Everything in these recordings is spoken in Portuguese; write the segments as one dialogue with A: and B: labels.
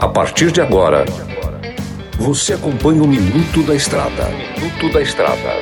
A: A partir de agora, você acompanha o Minuto da Estrada. Minuto da Estrada.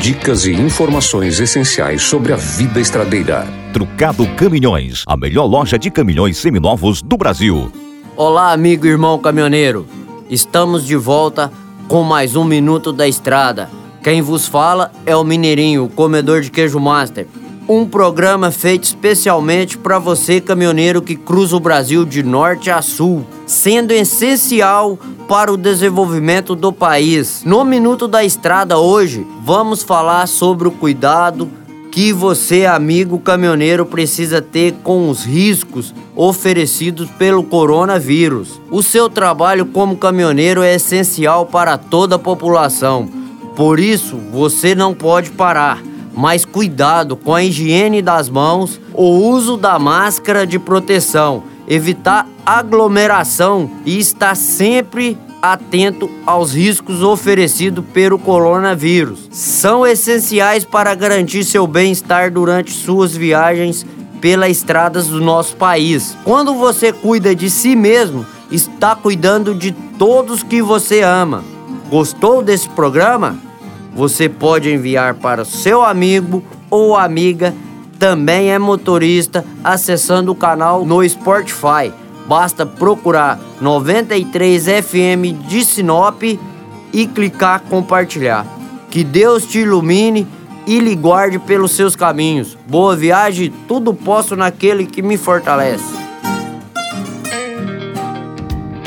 A: Dicas e informações essenciais sobre a vida estradeira.
B: Trucado Caminhões, a melhor loja de caminhões seminovos do Brasil.
C: Olá, amigo e irmão caminhoneiro. Estamos de volta com mais um Minuto da Estrada. Quem vos fala é o Mineirinho, o comedor de queijo master um programa feito especialmente para você, caminhoneiro que cruza o Brasil de norte a sul, sendo essencial para o desenvolvimento do país. No Minuto da Estrada hoje, vamos falar sobre o cuidado que você, amigo caminhoneiro, precisa ter com os riscos oferecidos pelo coronavírus. O seu trabalho como caminhoneiro é essencial para toda a população. Por isso, você não pode parar mas cuidado com a higiene das mãos, o uso da máscara de proteção, evitar aglomeração e estar sempre atento aos riscos oferecidos pelo coronavírus. São essenciais para garantir seu bem-estar durante suas viagens pelas estradas do nosso país. Quando você cuida de si mesmo, está cuidando de todos que você ama. Gostou desse programa? Você pode enviar para seu amigo ou amiga, também é motorista, acessando o canal no Spotify. Basta procurar 93 FM de Sinop e clicar compartilhar. Que Deus te ilumine e lhe guarde pelos seus caminhos. Boa viagem, tudo posso naquele que me fortalece.